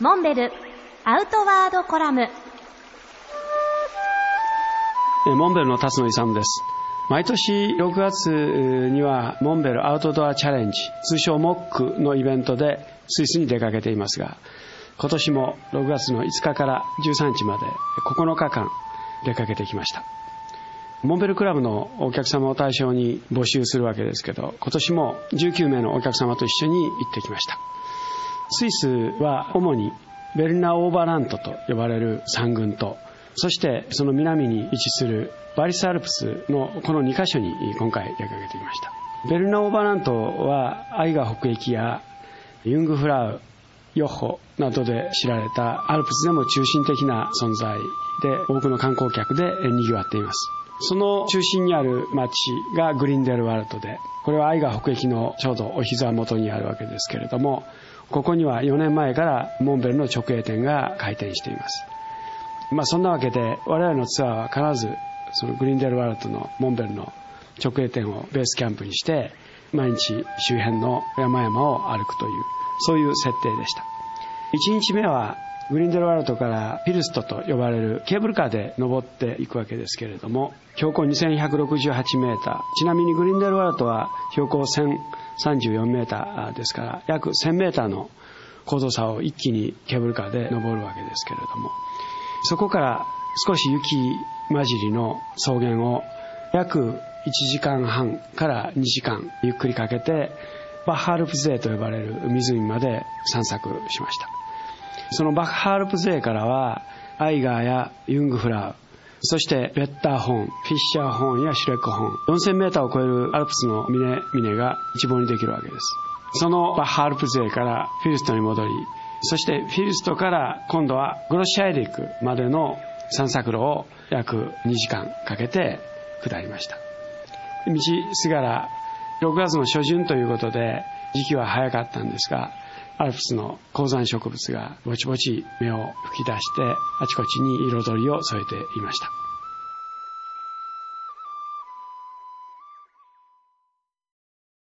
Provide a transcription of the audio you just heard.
モンベルアウトワードコラム。モンベルの辰野勇です。毎年6月にはモンベルアウトドアチャレンジ通称モックのイベントでスイスに出かけていますが今年も6月の5日から13日まで9日間出かけてきました。モンベルクラブのお客様を対象に募集するわけですけど今年も19名のお客様と一緒に行ってきました。スイスは主にベルナ・オーバーラントと呼ばれる山群とそしてその南に位置するバリスアルプスのこの2カ所に今回出かけてきました。ベルナ・オーバーラントはアイガ北駅やユングフラウヨッホなどで知られたアルプスでも中心的な存在で多くの観光客で賑わっています。その中心にある町がグリンデルワルトでこれはアイガ北駅のちょうどお膝元にあるわけですけれどもここには4年前からモンベルの直営店が開店しています。まあそんなわけで我々のツアーは必ずそのグリンデルワルトのモンベルの直営店をベースキャンプにして毎日周辺の山々を歩くというそういう設定でした。1日目はグリンデルワルトからピルストと呼ばれるケーブルカーで登っていくわけですけれども標高2168メーターちなみにグリンデルワルトは標高34メーターですから約1000メーターの高度差を一気にケーブルカーで登るわけですけれどもそこから少し雪混じりの草原を約1時間半から2時間ゆっくりかけてバッハールプゼーと呼ばれる湖まで散策しました。そのバッハールプゼーからはアイガーやユングフラウそしてベッターホーンフィッシャーホーンやシュレックホーン4000メーターを超えるアルプスの峰々が一望にできるわけです。そのバッハアルプ勢からフィルストに戻りそしてフィルストから今度はグロッシアイリックまでの散策路を約2時間かけて下りました。道すがら6月の初旬ということで時期は早かったんですがアルプスの高山植物がぼちぼち芽を吹き出してあちこちに彩りを添えていました。